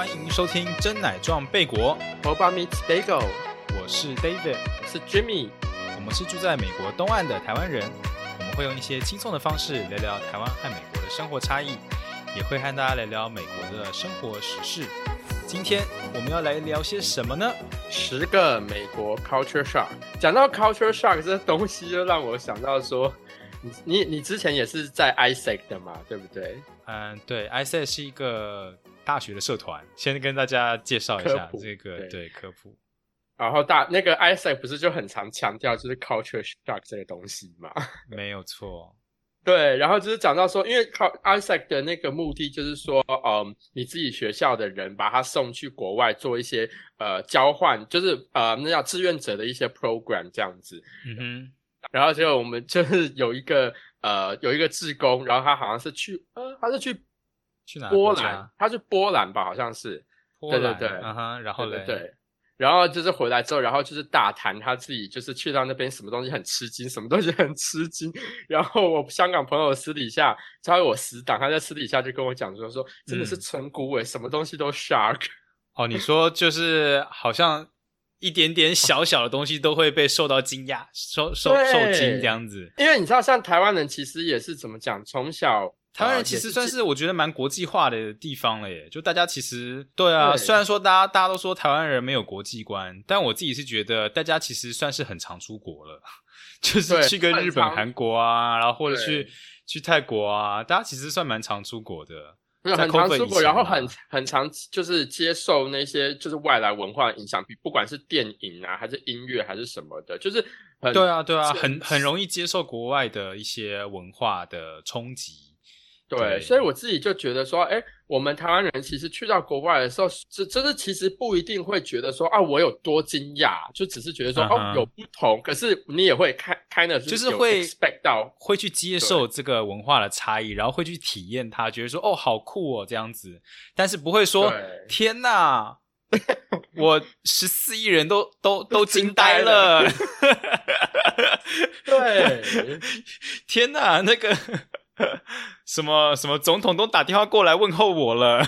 欢迎收听真奶撞贝果，Boba meets Bagel，我是 David，我是 Jimmy。我们是住在美国东岸的台湾人，我们会用一些轻松的方式聊聊台湾和美国的生活差异，也会和大家聊聊美国的生活时事。今天我们要来聊些什么呢？十个美国 culture shock。讲到 culture shock 这东西，就让我想到说，你你你之前也是在 ISEC 的嘛，对不对？嗯，对，ISEC 是一个大学的社团，先跟大家介绍一下这个对对科普。然后大那个 i s a c 不是就很常强调就是 culture shock 这个东西嘛？没有错，对，然后就是讲到说，因为靠 ISEC 的那个目的就是说，嗯，你自己学校的人把他送去国外做一些呃交换，就是呃那叫志愿者的一些 program 这样子。嗯哼，然后结果我们就是有一个呃有一个志工，然后他好像是去呃他是去去哪波兰，他是波兰吧，好像是，波兰对对对嗯哼，然后嘞，对。然后就是回来之后，然后就是大谈他自己就是去到那边什么东西很吃惊，什么东西很吃惊。然后我香港朋友私底下，他为我死党，他在私底下就跟我讲说说真的是嗯村姑诶，什么东西都 shark。哦，你说就是好像一点点小小的东西都会被受到惊讶、受受受惊这样子。因为你知道，像台湾人其实也是怎么讲，从小台湾人其实算是是我觉得蛮国际化的地方了耶，就大家其实对啊，对虽然说大家大家都说台湾人没有国际观，但我自己是觉得大家其实算是很常出国了，就是去个日本、韩国啊，然后或者去去泰国啊，大家其实算蛮常出国的。没有很常出国，然后很很常就是接受那些就是外来文化的影响，比不管是电影啊，还是音乐，还是什么的，就是很对啊，对啊，很很容易接受国外的一些文化的冲击。对，对。所以我自己就觉得说，哎，我们台湾人其实去到国外的时候，这真的其实不一定会觉得说啊，我有多惊讶，就只是觉得说、哦有不同，可是你也会看看的有就是会 expect 到，会去接受这个文化的差异，然后会去体验它，觉得说哦好酷哦这样子，但是不会说天哪，我十四亿人都都都惊惊呆了，对。天哪，那个 什么什么总统都打电话过来问候我了，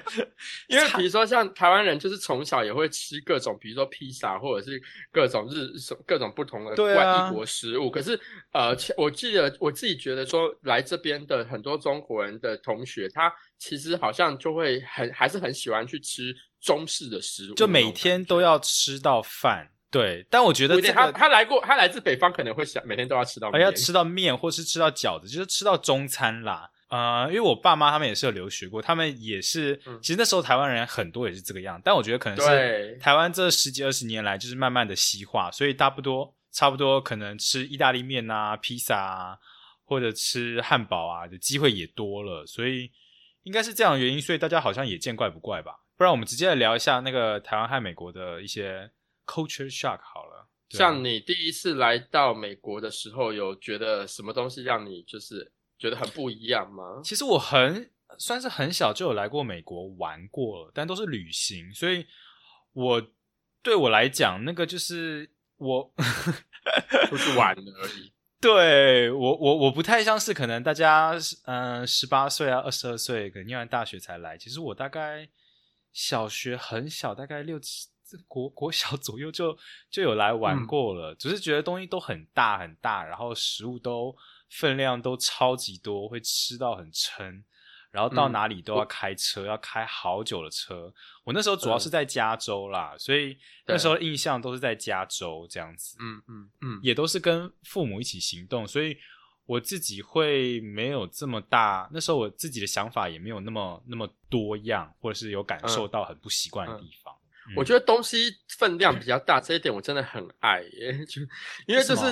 因为比如说像台湾人，就是从小也会吃各种，比如说披萨或者是各种日各种不同的外啊异国食物。可是呃，我记得我自己觉得说，来这边的很多中国人的同学，他其实好像就会很还是很喜欢去吃中式的食物，就每天都要吃到饭。对，但我觉得。他这个他来过，他来自北方，可能会想每天都要吃到要吃到面，或是吃到饺子，就是吃到中餐啦。呃，因为我爸妈他们也是有留学过，他们也是，嗯其实那时候台湾人很多也是这个样，但我觉得可能是对台湾这十几二十年来就是慢慢的西化，所以差不多差不多可能吃意大利面啊、披萨啊，或者吃汉堡啊的机会也多了，所以应该是这样的原因，所以大家好像也见怪不怪吧。不然我们直接来聊一下那个台湾和美国的一些 culture shock 好了。啊像你第一次来到美国的时候，有觉得什么东西让你就是觉得很不一样吗？其实我很算是很小就有来过美国玩过了，但都是旅行，所以我对我来讲，那个就是我都是玩 而已。对我我我不太像是可能大家嗯十八岁啊二十二岁可能念完大学才来，其实我大概小学很小，大概六七国国小左右就就有来玩嗯过了，只是觉得东西都很大很大，然后食物都分量都超级多，会吃到很撑。然后到嗯哪里都要开车，要开好久的车。我那时候主要是在加州啦，所以那时候印象都是在加州这样子。嗯嗯嗯，也都是跟父母一起行动，所以我自己会没有这么大。那时候我自己的想法也没有那么那么多样，或者是有感受到很不习惯的地方。嗯我觉得东西分量比较大，这一点我真的很爱耶。就因为就是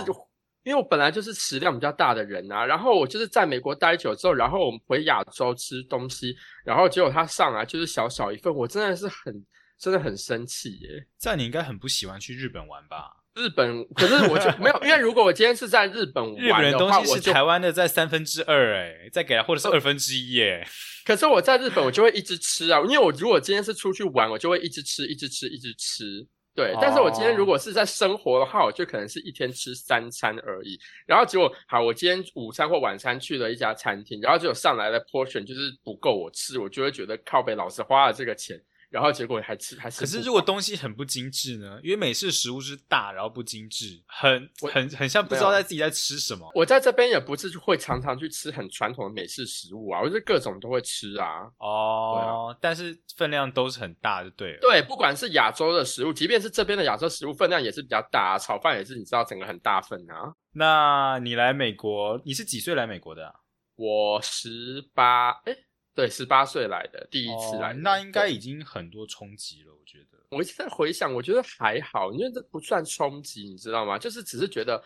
因为我本来就是食量比较大的人啊，然后我就是在美国待久之后，然后我们回亚洲吃东西，然后结果他上来就是小小一份，我真的是很真的很生气耶。这样你应该很不喜欢去日本玩吧？日本，可是我就 没有，因为如果我今天是在日本日本玩的东西是台湾的在三分之二，哎，再给他或者是二分之一，哎，可是我在日本，我就会一直吃啊，因为我如果今天是出去玩，我就会一直吃，一直吃，一直吃。对，但是我今天哦如果是在生活的话，我就可能是一天吃三餐而已。然后结果好，我今天午餐或晚餐去了一家餐厅，然后结果上来的 portion 就是不够我吃，我就会觉得靠北老师花了这个钱，然后结果还吃还吃不饱。可是如果东西很不精致呢？因为美式食物是大，然后不精致，很我很很像不知道在自己在吃什么。我在这边也不是会常常去吃很传统的美式食物啊，我是各种都会吃啊。哦，但是分量都是很大，就对了。对，不管是亚洲的食物，即便是这边的亚洲食物，分量也是比较大、啊，炒饭也是你知道整个很大份啊。那你来美国，你是几岁来美国的啊、我十八，哎，对，十八岁来的，第一次来、哦那应该已经很多冲击了，我觉得。我一直在回想，我觉得还好，因为这不算冲击，你知道吗？就是只是觉得，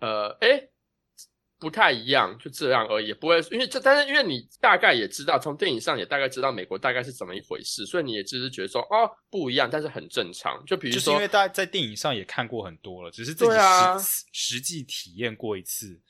呃，哎，不太一样，就这样而已，不会因为这，但是因为你大概也知道，从电影上也大概知道美国大概是怎么一回事，所以你也只是觉得说，哦，不一样，但是很正常。就比如说，就是因为大家在电影上也看过很多了，只是自己实、实际体验过一次，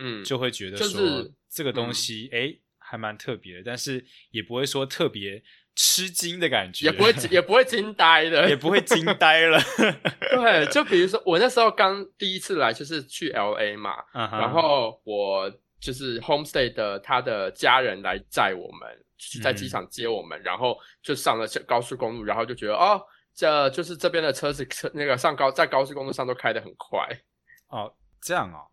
嗯，就会觉得就说、是这个东西哎、诶还蛮特别的，但是也不会说特别吃惊的感觉，也不会也不会惊呆的，也不会惊呆了。对，就比如说我那时候刚第一次来，就是去 L A 嘛，然后我就是 homestay 的他的家人来载我们，去在机场接我们，然后就上了高速公路，然后就觉得哦，这就是这边的车子车那个上高在高速公路上都开得很快，哦，这样哦。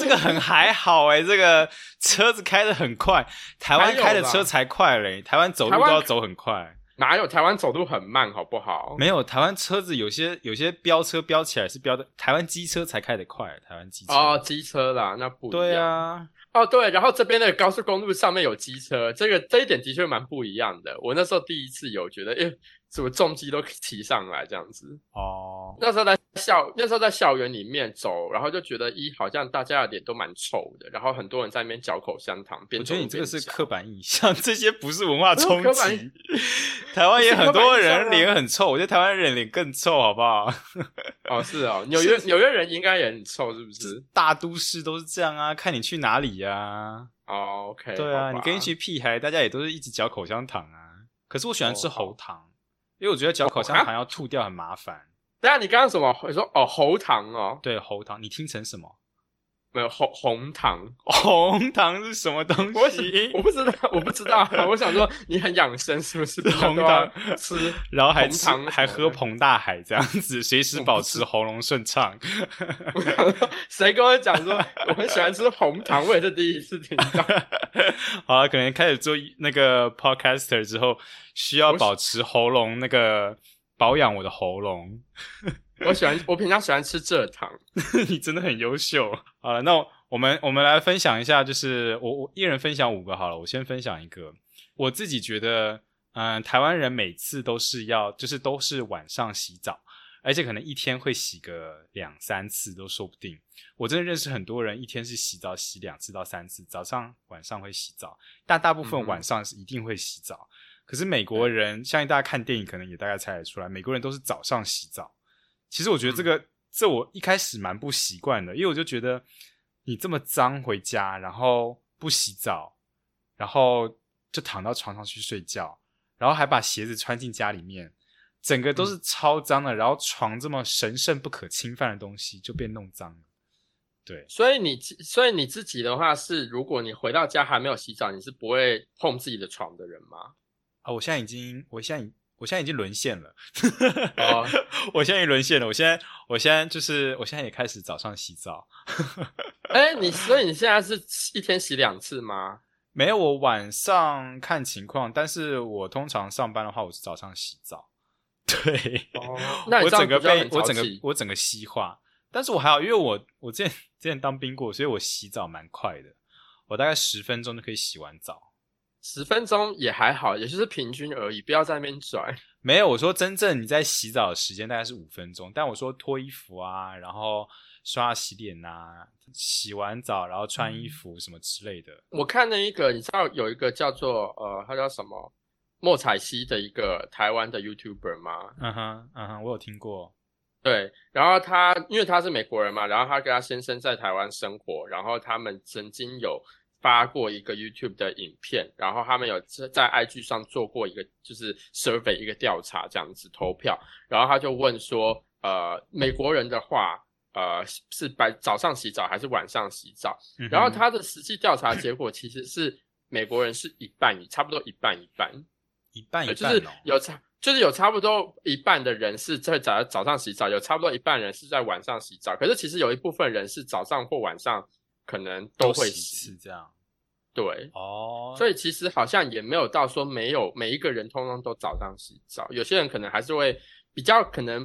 这个很还好哎、这个车子开的很快，台湾开的车才快嘞，台湾走路都要走很快。哪有台湾走路很慢好不好？没有，台湾车子有些有些飙车飙起来是飙的，台湾机车才开得快，台湾机车。哦，机车啦，那不对啊，哦，对，然后这边的高速公路上面有机车，这个这一点的确蛮不一样的。我那时候第一次有觉得，诶，怎么重机都骑上来这样子？哦，那时候在校那时候在校园里面走，然后就觉得一好像大家的脸都蛮臭的，然后很多人在那边嚼口香糖，边我觉得你这个是刻板印象，这些不是文化冲击。台湾也很多人脸很臭，我觉得台湾人脸更臭，好不好？哦，是哦，纽约纽约人应该也很臭，是不是？大都市都是这样啊，看你去哪里呀、哦，OK，对啊，你跟一群屁孩，大家也都是一直嚼口香糖啊。可是我喜欢吃喉糖，因为我觉得嚼口香糖要吐掉很麻烦。等一下你刚刚什么？你说哦喉糖哦，对，喉糖，你听成什么？红红糖，红糖是什么东我西？我不知道，我不知道，我想说你很养生是不是？红糖吃，然后还吃还喝什么的膨大海这样子，随时保持喉咙顺畅。谁跟我讲说我很喜欢吃红糖？我也是第一次听到。好了，可能开始做那个 podcaster 之后，需要保持喉咙那个保养我的喉咙。我喜欢，我平常喜欢吃蔗糖。你真的很优秀。好了，那我们我们来分享一下，就是我我一人分享五个好了，我先分享一个。我自己觉得，嗯、台湾人每次都是要，就是都是晚上洗澡，而且可能一天会洗个两三次都说不定。我真的认识很多人，一天是洗澡洗两次到三次，早上晚上会洗澡，但大部分晚上是一定会洗澡。可是美国人，相信大家看电影可能也大概猜得出来，美国人都是早上洗澡。其实我觉得这个，这我一开始蛮不习惯的，因为我就觉得你这么脏回家，然后不洗澡，然后就躺到床上去睡觉，然后还把鞋子穿进家里面，整个都是超脏的，然后床这么神圣不可侵犯的东西就被弄脏了。对，所以你所以你自己的话是，如果你回到家还没有洗澡，你是不会碰自己的床的人吗？啊，我现在已经，我现在已我现在已经沦陷了。哦我现在已经沦陷了。我现在，我现在就是，我现在也开始早上洗澡。哎，你所以你现在是一天洗两次吗？没有，我晚上看情况，但是我通常上班的话，我是早上洗澡。对，哦，那你我整个被我整个我整个西化，但是我还好，因为我我之前之前当兵过，所以我洗澡蛮快的，我大概十分钟就可以洗完澡。十分钟也还好，也就是平均而已，不要在那边拽。没有，我说真正你在洗澡的时间大概是五分钟，但我说脱衣服啊，然后刷牙洗脸啊，洗完澡然后穿衣服什么之类的。我看了一个，你知道有一个叫做呃，他叫什么莫彩希的一个台湾的 YouTuber 吗？嗯哼，嗯哼，我有听过。对，然后他因为他是美国人嘛，然后他跟他先生在台湾生活，然后他们曾经有发过一个 YouTube 的影片，然后他们有在 IG 上做过一个就是 survey 一个调查这样子投票，然后他就问说，呃，美国人的话，呃，是白早上洗澡还是晚上洗澡？然后他的实际调查结果其实是美国人是一半，差不多一半一半，一半一半，就是有差。就是有差不多一半的人是在早早上洗澡，有差不多一半人是在晚上洗澡。可是其实有一部分人是早上或晚上可能都会洗，这样。对，哦，所以其实好像也没有到说没有每一个人通通都早上洗澡，有些人可能还是会比较可能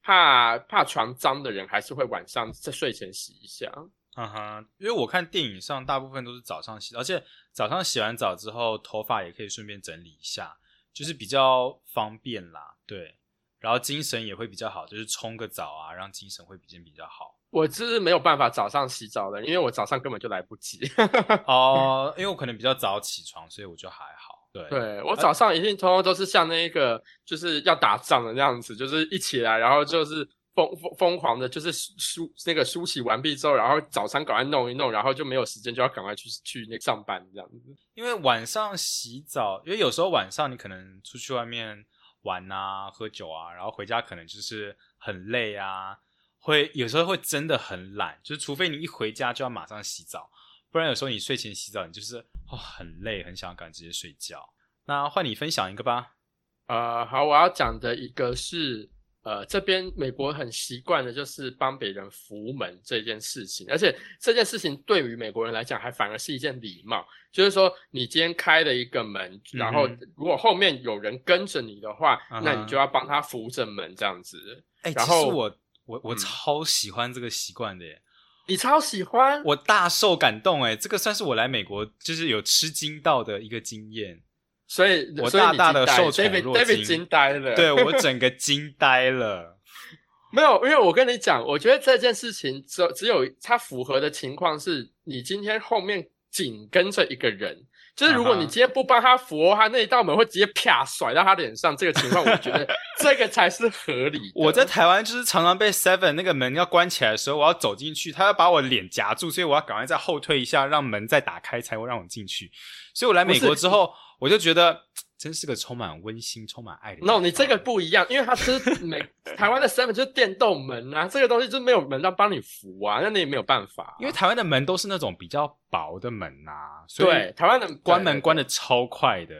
怕怕床脏的人，还是会晚上在睡前洗一下。嗯哼，因为我看电影上大部分都是早上洗，而且早上洗完澡之后，头发也可以顺便整理一下。就是比较方便啦，对，然后精神也会比较好，就是冲个澡啊，让精神会比较比较好。我就是没有办法早上洗澡的，因为我早上根本就来不及。哦，因为我可能比较早起床，所以我就还好。对，对我早上一定通通都是像那个就是要打仗的那样子，就是一起来，然后就是。疯疯疯狂的，就是梳那个梳洗完毕之后，然后早餐赶快弄一弄，然后就没有时间，就要赶快去去那上班这样子。因为晚上洗澡，因为有时候晚上你可能出去外面玩啊、喝酒啊，然后回家可能就是很累啊，会有时候会真的很懒，就是除非你一回家就要马上洗澡，不然有时候你睡前洗澡，你就是哦很累，很想赶直接睡觉。那换你分享一个吧。呃，好，我要讲的一个是。呃，这边美国很习惯的就是帮别人扶门这件事情，而且这件事情对于美国人来讲，还反而是一件礼貌。就是说，你今天开了一个门，然后如果后面有人跟着你的话，那你就要帮他扶着门这样子。哎，其实我我我超喜欢这个习惯的耶！你超喜欢？我大受感动哎！这个算是我来美国就是有吃惊到的一个经验。所以，我大大的受宠若惊，惊呆了。对我 整个惊呆了。没有，因为我跟你讲，我觉得这件事情只只有它符合的情况是，你今天后面紧跟着一个人，就是如果你今天不帮他扶，他那一道门会直接啪甩到他脸上。这个情况，我觉得 这个才是合理。我在台湾就是常常被 Seven 那个门要关起来的时候，我要走进去，他要把我脸夹住，所以我要赶快再后退一下，让门再打开，才会让我进去。所以我来美国之后。我就觉得 真是个充满温馨、充满爱的。no，你这个不一样，因为他是美台湾的 seven 就是电动门啊，这个东西就是没有门要帮你扶啊，那你也没有办法。因为台湾的门都是那种比较薄的门啊，所以台湾的关门关的超快的。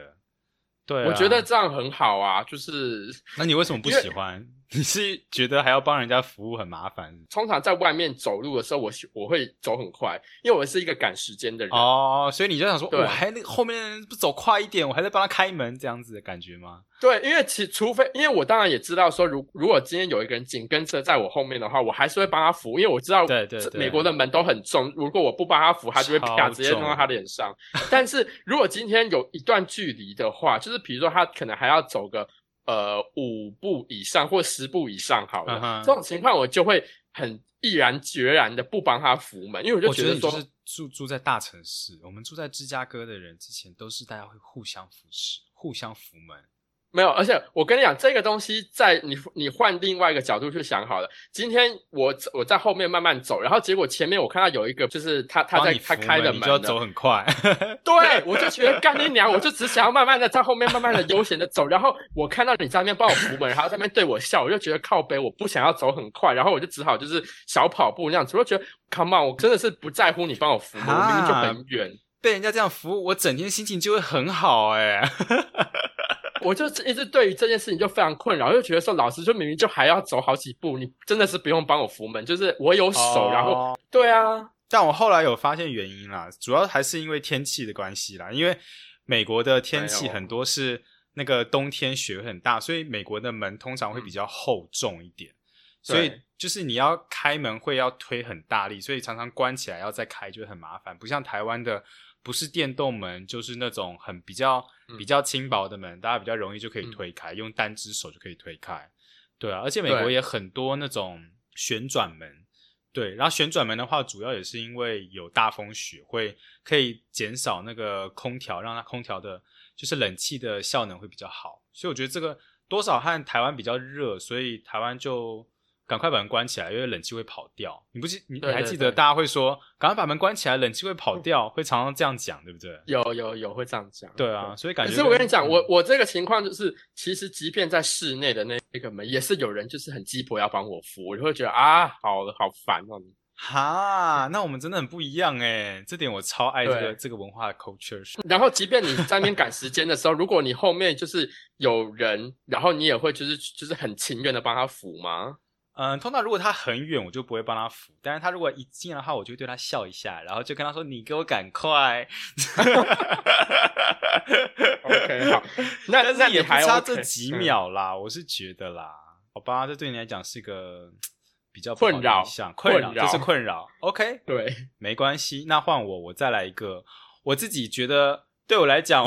对，我觉得这样很好啊，就是。那你为什么不喜欢？你是觉得还要帮人家服务很麻烦？通常在外面走路的时候，我我会走很快，因为我是一个赶时间的人哦，所以你就想说，我还那后面不走快一点，我还在帮他开门这样子的感觉吗？对，因为其除非，因为我当然也知道说，如如果今天有一个人紧跟着在我后面的话，我还是会帮他扶，因为我知道，对对，美国的门都很重，如果我不帮他扶，他就会啪直接弄到他脸上。但是如果今天有一段距离的话，就是比如说他可能还要走个。呃，五步以上或十步以上，好了，这种情况我就会很毅然决然的不帮他扶门，因为我就觉得说，住住在大城市，我们住在芝加哥的人之前都是大家会互相扶持、互相扶门。没有，而且我跟你讲，这个东西在你你换另外一个角度去想好了。今天我我在后面慢慢走，然后结果前面我看到有一个，就是他他在他开的门，你就要走很快。对，我就觉得干你娘，我就只想要慢慢的在后面慢慢的悠闲的走。然后我看到你在那边帮我扶门，然后在那边对我笑，我就觉得靠背，我不想要走很快，然后我就只好就是小跑步那样子。我就觉得 come on，我真的是不在乎你帮我扶门，我明明就很远，被人家这样扶，我整天心情就会很好哎。我就一直对于这件事情就非常困扰，就觉得说老师就明明就还要走好几步，你真的是不用帮我扶门，就是我有手，然后对啊。但我后来有发现原因啦，主要还是因为天气的关系啦，因为美国的天气很多是那个冬天雪很大，所以美国的门通常会比较厚重一点，所以就是你要开门会要推很大力，所以常常关起来要再开就很麻烦，不像台湾的。不是电动门，就是那种很比较比较轻薄的门，大家比较容易就可以推开，用单只手就可以推开。对啊，而且美国也很多那种旋转门，对。然后旋转门的话，主要也是因为有大风雪，会可以减少那个空调，让它空调的就是冷气的效能会比较好。所以我觉得这个多少和台湾比较热，所以台湾就赶快把门关起来，因为冷气会跑掉。你不记你你还记得大家会说赶快把门关起来，冷气会跑掉，会常常这样讲，对不对？有有有会这样讲。对啊，所以感可。是我跟你讲，嗯我我这个情况就是，其实即便在室内的那那个门，也是有人就是很鸡婆要帮我扶，我就会觉得啊，好好烦哦。哈，那我们真的很不一样哎，这点我超爱这个对这个文化的 culture。然后，即便你在那边赶时间的时候，如果你后面就是有人，然后你也会就是就是很情愿的帮他扶吗？嗯，通常如果他很远，我就不会帮他扶。但是他如果一近的话，我就会对他笑一下，然后就跟他说：“你给我赶快。OK，好，那但那也不差这几嗯秒啦，我是觉得啦，好吧，这对你来讲是个比较困扰印象困扰，困扰这是困扰。OK，对，没关系，那换我，我再来一个。我自己觉得对我来讲，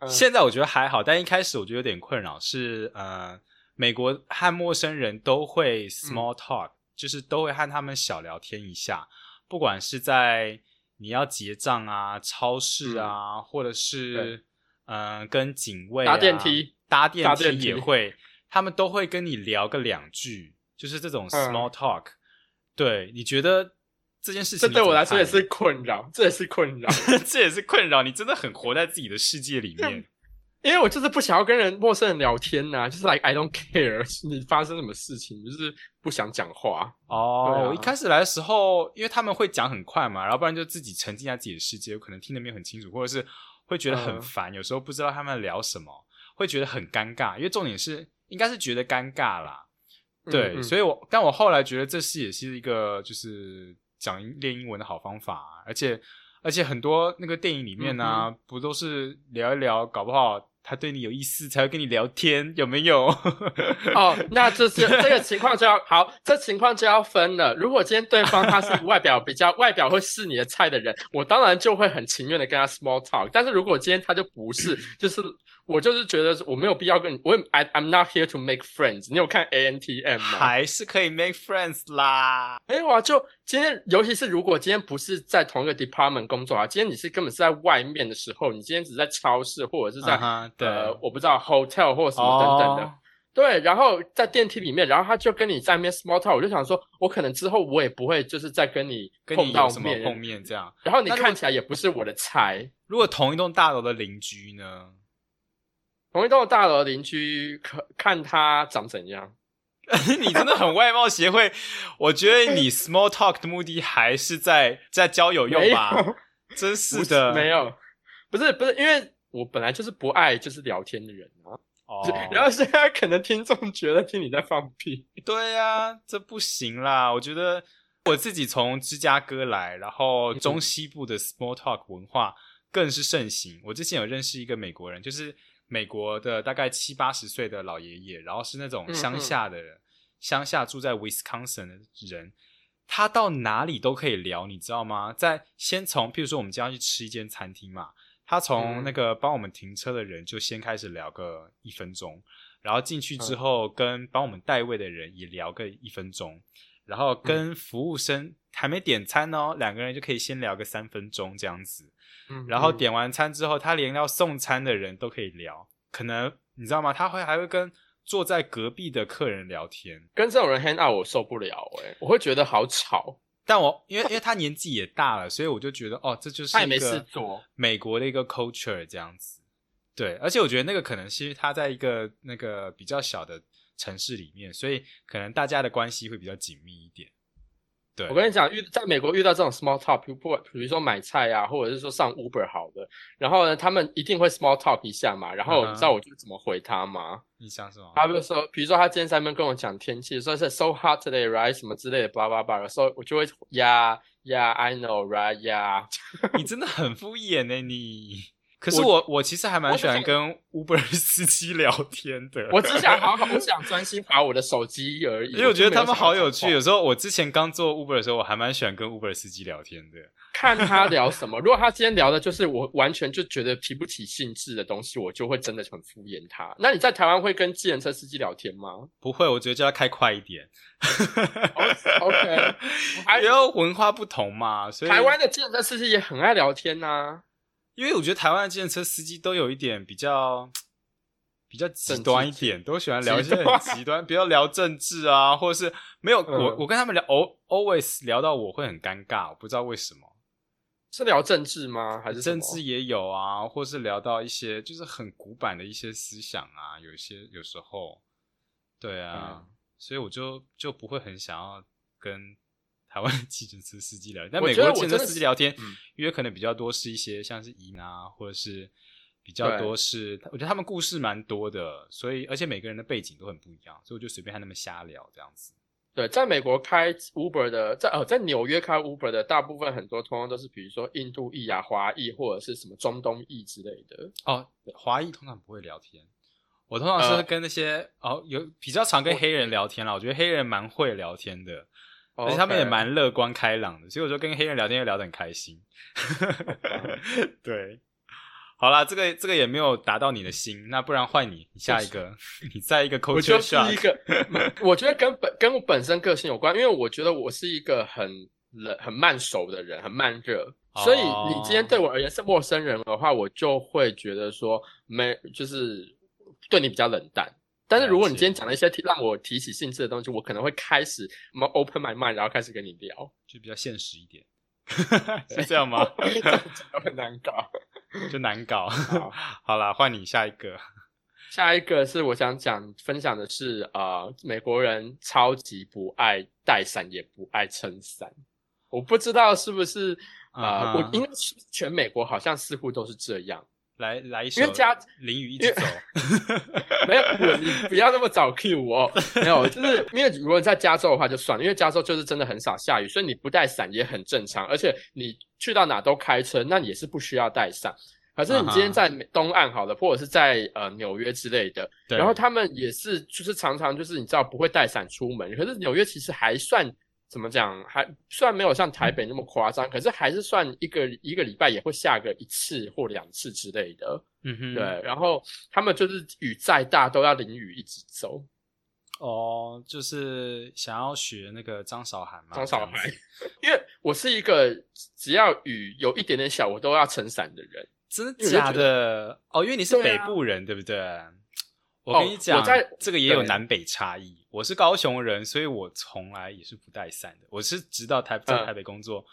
嗯现在我觉得还好，但一开始我觉得有点困扰，是呃，美国和陌生人都会 small talk，、就是都会和他们小聊天一下，不管是在你要结账啊、超市啊，或者是嗯、呃跟警卫、搭啊、电梯搭电梯搭电梯也会，他们都会跟你聊个两句，就是这种 small talk。对，你觉得这件事情这对我来说也是困扰，这也是困扰，这也是困扰，你真的很活在自己的世界里面。因为我就是不想要跟人陌生人聊天呐、就是 like I don't care 你发生什么事情，就是不想讲话。哦，一开始来的时候，因为他们会讲很快嘛，然后不然就自己沉浸在自己的世界，有可能听得没有很清楚，或者是会觉得很嗯烦，有时候不知道他们聊什么，会觉得很尴尬。因为重点是，应该是觉得尴尬啦。对，嗯嗯所以我但我后来觉得这是也是一个就是讲英练英文的好方法啊、而且而且很多那个电影里面呢、嗯不都是聊一聊，搞不好他对你有意思才会跟你聊天，有没有？哦，那这是这个情况就要好，这情况就要分了。如果今天对方他是外表比较外表会是你的菜的人，我当然就会很情愿的跟他 small talk。但是如果今天他就不是，就是我就是觉得我没有必要跟你，我也 I I'm not here to make friends。你有看 A N T M 吗？还是可以 make friends 啦。没有啊，就今天，尤其是如果今天不是在同一个 department 工作啊，今天你是根本是在外面的时候，你今天只是在超市或者是在、呃，我不知道 hotel 或什么等等的。哦对，然后在电梯里面，然后他就跟你在面 small talk，我就想说，我可能之后我也不会就是再跟你跟碰到什么面，碰面这样？然后你看起来也不是我的菜。如果同一栋大楼的邻居呢？同一栋大楼的邻居，可看他长怎样？你真的很外貌协会。我觉得你 small talk 的目的还是在在交友用吧？真是的，没有，不是不是，因为我本来就是不爱就是聊天的人啊。哦。然后现在可能听众觉得听你在放屁。对呀、这不行啦！我觉得我自己从芝加哥来，然后中西部的 small talk 文化更是盛行。我之前有认识一个美国人，就是美国的大概七八十岁的老爷爷，然后是那种乡下的人，乡下住在 Wisconsin 的人，他到哪里都可以聊，你知道吗？在先从，譬如说我们今天要去吃一间餐厅嘛，他从嗯。那个帮我们停车的人就先开始聊个一分钟，然后进去之后跟帮我们代位的人也聊个一分钟，然后跟服务生还没点餐哦，两个人就可以先聊个三分钟这样子，嗯然后点完餐之后，他连要送餐的人都可以聊，可能你知道吗？他会还会跟坐在隔壁的客人聊天。跟这种人 hang out 我受不了哎、我会觉得好吵，但我因为因为他年纪也大了，所以我就觉得哦，这就是他也没事做。美国的一个 culture 这样子。对，而且我觉得那个可能是他在一个那个比较小的城市里面，所以可能大家的关系会比较紧密一点。对，我跟你讲，遇在美国遇到这种 small talk，比如不比如说买菜啊，或者是说上 Uber 好的，然后呢，他们一定会 small talk 一下嘛，然后你知道我就怎么回他吗？你想什么？他就说，比如说他今天在那边跟我讲天气，说是 so hot today right 什么之类的，blah blah blah，所以我就会 yeah yeah I know right yeah，你真的很敷衍呢、你。可是我我我其实还蛮喜欢跟 Uber 司机聊天的。我只想好好，我想专心划我的手机而已。因为我觉得他们好有趣。有时候我之前刚做 Uber 的时候，我还蛮喜欢跟 Uber 司机聊天的。看他聊 什么。如果他今天聊的就是我完全就觉得提不起兴致的东西，我就会真的很敷衍他。那你在台湾会跟计程车司机聊天吗不会，我觉得叫他开快一点。？OK，还因为文化不同嘛，所以台湾的计程车司机也很爱聊天呐、因为我觉得台湾的计程车司机都有一点比较 比较极端一点，都喜欢聊一些很极端，比如聊政治啊，或者是没有我我跟他们聊，al always 聊到我会很尴尬，我不知道为什么。是聊政治吗？还是政治也有啊，或是聊到一些就是很古板的一些思想啊，有一些有时候，对啊，所以我就就不会很想要跟台湾的计程车司机聊，但美国计程车司机聊天，因为可能比较多是一些像是移民啊，或者是。比较多是，我觉得他们故事蛮多的，所以而且每个人的背景都很不一样，所以我就随便和他们瞎聊这样子。对，在美国开 Uber 的，在呃在纽约开 Uber 的大部分很多通常都是比如说印度裔啊、华裔或者是什么中东裔之类的。哦，华裔通常不会聊天，我通常是跟那些哦有比较常跟黑人聊天啦，我觉得黑人蛮会聊天的，而且他们也蛮乐观开朗的，所以我就跟黑人聊天又聊得很开心。对。好啦，这个这个也没有达到你的心，那不然换你，你下一个，你再一个 culture shock。我一个，我觉得跟本跟我本身个性有关，因为我觉得我是一个很冷、很慢熟的人，很慢热，所以你今天对我而言是陌生人的话，我就会觉得说没，就是对你比较冷淡。但是如果你今天讲了一些提让我提起兴致的东西，我可能会开始 open my mind，然后开始跟你聊，就比较现实一点，是这样吗？很难搞。就难搞，好啦，换你下一个。下一个是我想讲分享的是，呃，美国人超级不爱带伞，也不爱撑伞。我不知道是不是，呃，我因为全美国好像似乎都是这样。来来一首，因为加淋雨一直走。没有，你不要那么早 Q 我。没有，就是因为如果在加州的话就算了，因为加州就是真的很少下雨，所以你不带伞也很正常。而且你去到哪都开车，那也是不需要带伞。可是你今天在东岸好了，或者是在呃纽约之类的，然后他们也是就是常常就是你知道不会带伞出门。可是纽约其实还算。怎么讲？还虽然没有像台北那么夸张，可是还是算一个一个礼拜也会下个一次或两次之类的。嗯哼，对。然后他们就是雨再大都要淋雨一直走。哦，就是想要学那个张韶涵嘛。张韶涵，因为我是一个只要雨有一点点小，我都要撑伞的人。真的假的？哦，因为你是北部人，对不对？我跟你讲，这个也有南北差异。我是高雄人，所以我从来也是不带伞的。我是直到台在台北工作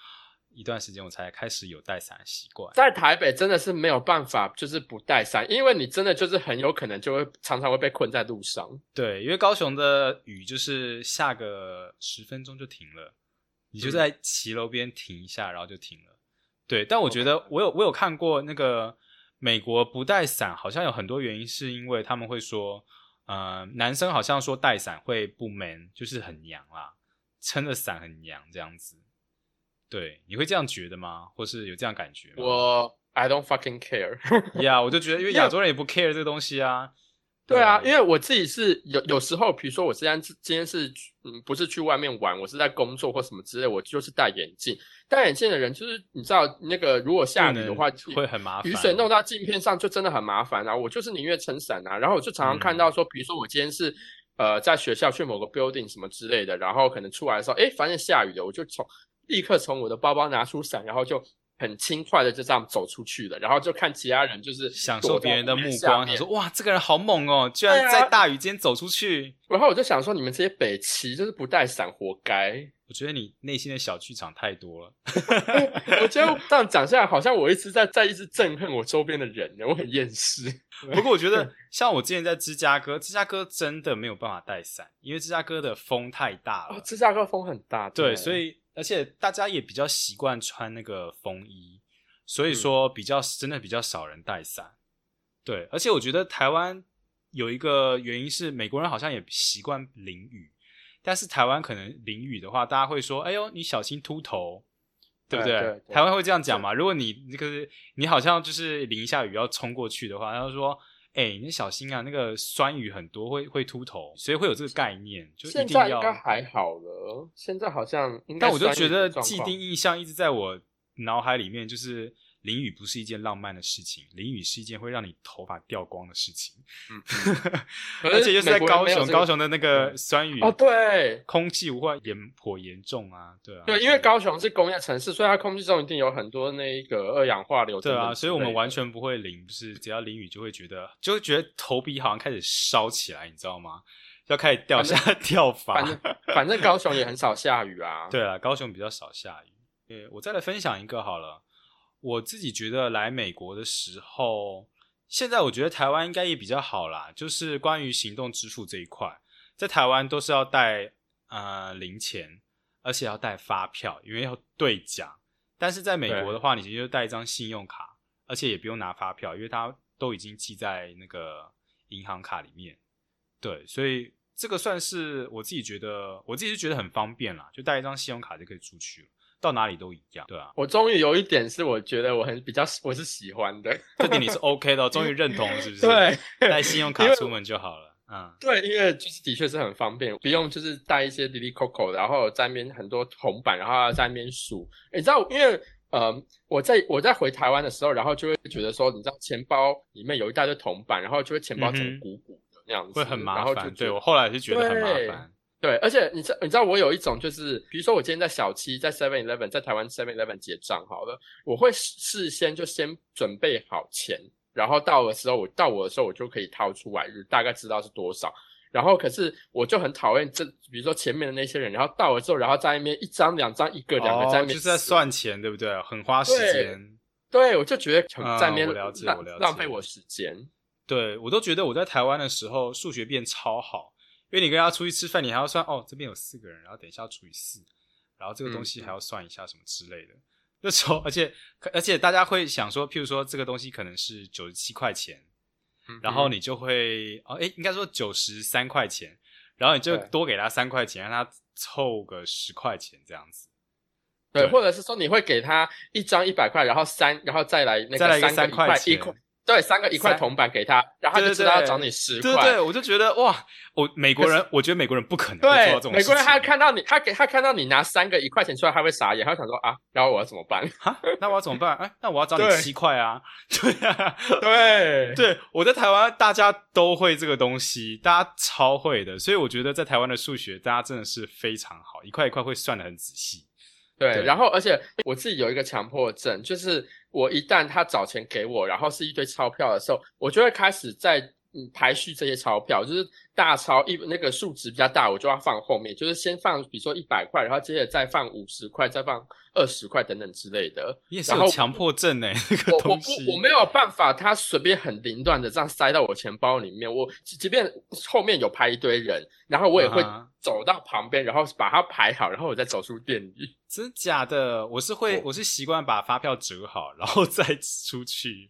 一段时间，我才开始有带伞的习惯。在台北真的是没有办法，就是不带伞，因为你真的就是很有可能就会常常会被困在路上。对，因为高雄的雨就是下个十分钟就停了，你就在骑楼边停一下，然后就停了。对，但我觉得我有我有看过那个。美国不带伞，好像有很多原因，是因为他们会说，呃，男生好像说带伞会不 man，就是很娘啦，撑着伞很娘这样子。对，你会这样觉得吗？或是有这样感觉？我 I don't fucking care。呀，我就觉得，因为亚洲人也不 care 这个东西啊。对啊，因为我自己是有有时候，比如说我今天今天是嗯，不是去外面玩，我是在工作或什么之类，我就是戴眼镜。戴眼镜的人就是你知道，那个如果下雨的话会很麻烦，雨水弄到镜片上就真的很麻烦啊。我就是宁愿撑伞啊。然后我就常常看到说，比如说我今天是呃在学校去某个 building 什么之类的，然后可能出来的时候，哎，发现下雨了，我就从立刻从我的包包拿出伞，然后就。很轻快的就这样走出去了，然后就看其他人就是享受别人的目光，你说：“哇，这个人好猛哦，居然在大雨间走出去。”然后我就想说：“你们这些北齐就是不带伞，活该。”我觉得你内心的小剧场太多了。我觉得 这样讲下来，好像我一直在在一直憎恨我周边的人，我很厌世。不过我觉得，像我之前在芝加哥，芝加哥真的没有办法带伞，因为芝加哥的风太大了。芝加哥风很大，对，所以。而且大家也比较习惯穿那个风衣，所以说比较真的比较少人带伞。对，而且我觉得台湾有一个原因是美国人好像也习惯淋雨，但是台湾可能淋雨的话，大家会说：“哎呦，你小心秃头，对不对？”台湾会这样讲嘛？如果你那个你好像就是淋一下雨要冲过去的话，他说。哎，你小心啊！那个酸雨很多，会会秃头，所以会有这个概念。就现在应该还好了，现在好像。但我就觉得既定印象一直在我脑海里面，就是淋雨不是一件浪漫的事情，淋雨是一件会让你头发掉光的事情。嗯，而且就是在高雄，高雄雄的那个酸雨哦，对空气污染严颇严重啊，对啊，对，因为高雄是工业城市，所以它空气中一定有很多那个二氧化硫。对啊，所以我们完全不会淋，不是只要淋雨就会觉得，就会觉得头皮好像开始烧起来，你知道吗？要开始掉下 掉发。反正反正高雄也很少下雨啊。对啊，高雄比较少下雨。对，我再来分享一个好了。我自己觉得来美国的时候，现在我觉得台湾应该也比较好啦。就是关于行动支付这一块，在台湾都是要带呃零钱，而且要带发票，因为要兑奖。但是在美国的话，你直接就带一张信用卡，而且也不用拿发票，因为它都已经记在那个银行卡里面。对，所以这个算是我自己觉得，我自己是觉得很方便啦，就带一张信用卡就可以出去了。到哪里都一样，对啊。我终于有一点是我觉得我很比较 我是喜欢的，这点你是 OK 的，终于认同了，是不是？对，带信用卡出门就好了。嗯，对，因为就是的确是很方便，不用就是带一些 d i Coco，然后在那边很多铜板，然后在那边数。你知道，因为呃，我在我在回台湾的时候，然后就会觉得说，你知道钱包里面有一大堆铜板，然后就会钱包整个鼓鼓的那样子，会很麻烦。对我后来是觉得很麻烦。对，而且你知你知道我有一种就是，比如说我今天在小七，在 Seven Eleven，在台湾 Seven Eleven 结账好了，我会事先就先准备好钱，然后到的时候我到我的时候我就可以掏出来，就大概知道是多少。然后可是我就很讨厌这，比如说前面的那些人，然后到了之后，然后在那边一张两张一个两个在那边，就是在算钱，对不对？很花时间。对，我就觉得很在那边浪浪费我时间。对我都觉得我在台湾的时候数学变超好。因为你跟他出去吃饭，你还要算哦，这边有四个人，然后等一下除以四，然后这个东西还要算一下什么之类的。那时候，而且而且大家会想说，譬如说这个东西可能是九十七块钱，然后你就会哦，哎，应该说九十三块钱，然后你就多给他三块钱，让他凑个十块钱这样子。对，或者是说你会给他一张一百块，然后三，然后再来那个三块钱。对，三个一块铜板给他，然后他就知道要找你十块。对对，我就觉得哇，我美国人，我觉得美国人不可能做到这种事。美国人他看到你，他给他看到你拿三个一块钱出来，他会傻眼，他会想说啊，然后我要怎么办？哈，那我要怎么办？哎，那我要找你七块啊。对啊，对 对，我在台湾大家都会这个东西，大家超会的，所以我觉得在台湾的数学大家真的是非常好，一块一块会算的很仔细。对，然后而且我自己有一个强迫症，就是我一旦他找钱给我，然后是一堆钞票的时候，我就会开始在。嗯，排序这些钞票，就是大钞一那个数值比较大，我就要放后面，就是先放，比如说一百块，然后接着再放五十块，再放二十块等等之类的。你也是有强迫症哎，那个东西。我我我没有办法，他随便很凌乱的这样塞到我钱包里面。我即便后面有排一堆人，然后我也会走到旁边，然后把它排好，然后我再走出店里。真假的？我是会，我是习惯把发票折好，然后 再出去。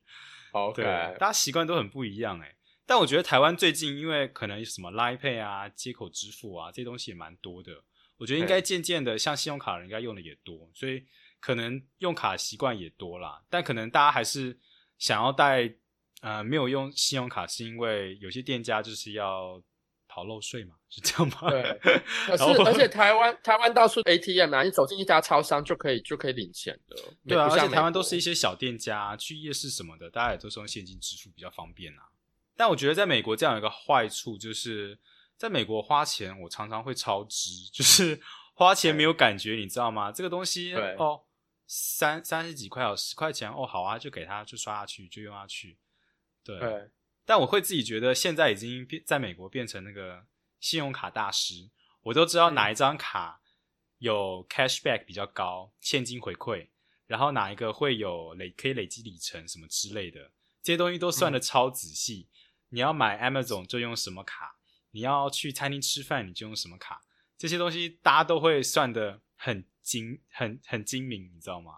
OK，大家习惯都很不一样哎。但我觉得台湾最近因为可能什么 Line Pay 啊、接口支付啊这些东西也蛮多的，我觉得应该渐渐的像信用卡人应该用的也多，所以可能用卡习惯也多啦。但可能大家还是想要带呃没有用信用卡，是因为有些店家就是要逃漏税嘛，是这样吗？对。可是而且台湾台湾到处 ATM 啊，你走进一家超商就可以就可以领钱的。对啊，而且台湾都是一些小店家，去夜市什么的，大家也都是用现金支付比较方便啊。但我觉得在美国这样有一个坏处，就是在美国花钱，我常常会超支，就是花钱没有感觉，你知道吗？这个东西哦，三三十几块哦，十块钱哦，好啊，就给他，就刷下去，就用下去。对，但我会自己觉得，现在已经变在美国变成那个信用卡大师，我都知道哪一张卡有 cashback 比较高，现金回馈，然后哪一个会有累可以累积里程什么之类的，这些东西都算的超仔细。你要买 Amazon 就用什么卡？你要去餐厅吃饭你就用什么卡？这些东西大家都会算的很精、很很精明，你知道吗？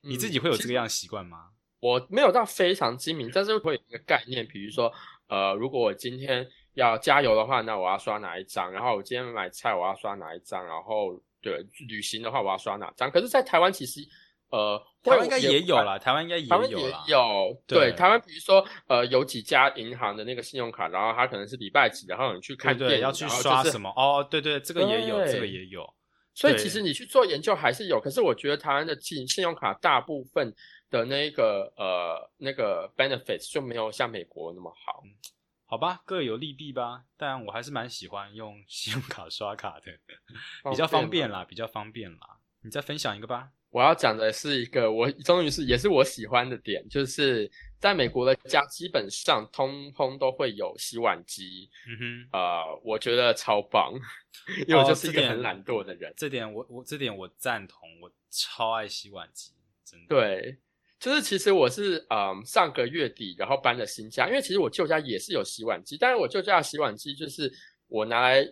你自己会有这个样习惯吗？我没有到非常精明，但是会有一个概念，比如说，呃，如果我今天要加油的话，那我要刷哪一张？然后我今天买菜我要刷哪一张？然后对旅行的话我要刷哪张？可是，在台湾其实。呃，台湾应该也有啦，台湾应该也有啦。有，对，台湾比如说，呃，有几家银行的那个信用卡，然后它可能是礼拜几，然后你去看店要去刷什么？哦，对对，这个也有，这个也有。所以其实你去做研究还是有，可是我觉得台湾的信信用卡大部分的那个呃那个 benefits 就没有像美国那么好。好吧，各有利弊吧。但我还是蛮喜欢用 信用卡刷卡的，比较方便啦，比较方便啦。你再分享一个吧。我要讲的是一个，我终于是也是我喜欢的点，就是在美国的家基本上通通都会有洗碗机。嗯哼，呃，我觉得超棒，因为我就是一个很懒惰的人。这点我我这点我赞同，我超爱洗碗机，真的。对，就是其实我是嗯上个月底然后搬了新家，因为其实我旧家也是有洗碗机，但是我旧家的洗碗机就是我拿来。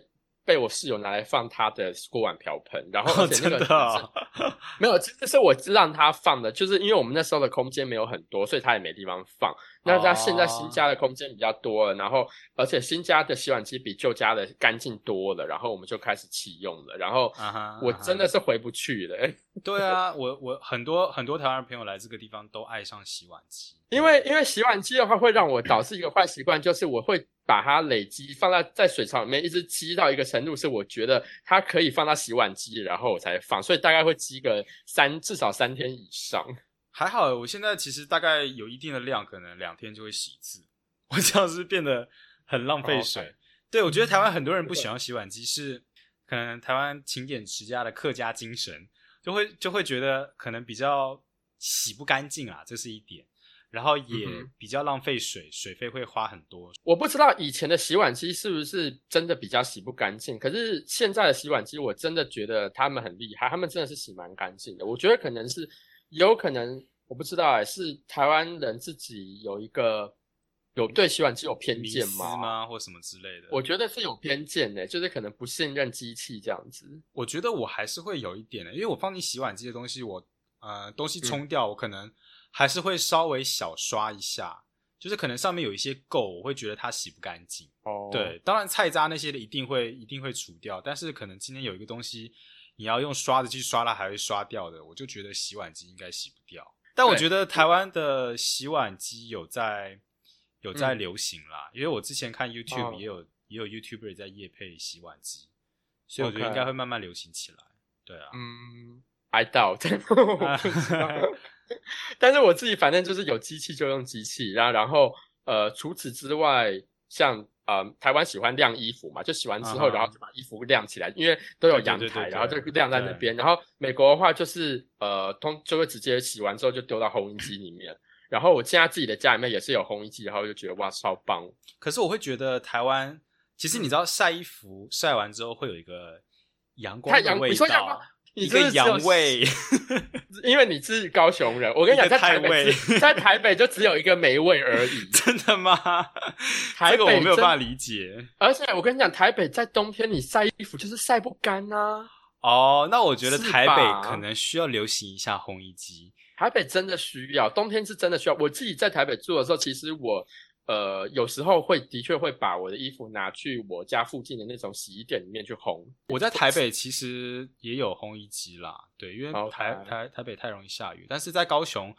被我室友拿来放他的锅碗瓢盆，然后而且那个 没有，其实是我让他放的，就是因为我们那时候的空间没有很多，所以他也没地方放。那他现在新家的空间比较多了，然后而且新家的洗碗机比旧家的干净多了，然后我们就开始启用了。然后我真的是回不去了。对啊，我我很多很多台湾朋友来这个地方都爱上洗碗机，因为因为洗碗机的话会让我导致一个坏习惯，就是我会把它累积放在在水槽里面，一直积到一个程度，是我觉得它可以放到洗碗机，然后我才放，所以大概会积个三至少三天以上。还好，我现在其实大概有一定的量，可能两天就会洗一次。我这样是变得很浪费水。对，我觉得台湾很多人不喜欢洗碗机，是可能台湾勤俭持家的客家精神，就会就会觉得可能比较洗不干净啊，这是一点。然后也比较浪费水，水费会花很多。我不知道以前的洗碗机是不是真的比较洗不干净，可是现在的洗碗机，我真的觉得他们很厉害，他们真的是洗蛮干净的。我觉得可能是。有可能我不知道哎，是台湾人自己有一个有对洗碗机有偏见吗？或什么之类的？我觉得是有偏见的，就是可能不信任机器这样子。我觉得我还是会有一点的，因为我放进洗碗机的东西，我呃东西冲掉，我可能还是会稍微小刷一下，就是可能上面有一些垢，我会觉得它洗不干净。哦，对，当然菜渣那些的一定会一定会除掉，但是可能今天有一个东西。你要用刷子去刷它，还会刷掉的。我就觉得洗碗机应该洗不掉。但我觉得台湾的洗碗机有在有在流行啦，因为我之前看 YouTube 也有也有 YouTuber 在夜配洗碗机，所以我觉得应该会慢慢流行起来。对啊，嗯，I doubt，但是我自己反正就是有机器就用机器，然后然后呃，除此之外，像。呃，台湾喜欢晾衣服嘛，就洗完之后，然后就把衣服晾起来，因为都有阳台，然后就晾在那边。然后美国的话，就是呃，通就会直接洗完之后就丢到烘衣机里面。然后我现在自己的家里面也是有烘衣机，然后就觉得哇，超棒。可是我会觉得台湾，其实你知道晒衣服晒完之后会有一个阳光的味道。一个阳胃，因为你是高雄人，我跟你讲，在台北，在台北就只有一个霉味而已。真的吗？这个我没有办法理解。而且我跟你讲，台北在冬天你晒衣服就是晒不干呐。哦，那我觉得台北可能需要流行一下烘衣机。台北真的需要，冬天是真的需要。我自己在台北住的时候，其实我。呃，有时候会的确会把我的衣服拿去我家附近的那种洗衣店里面去烘。我在台北其实也有烘衣机啦，对，因为台台台北太容易下雨。但是在高雄，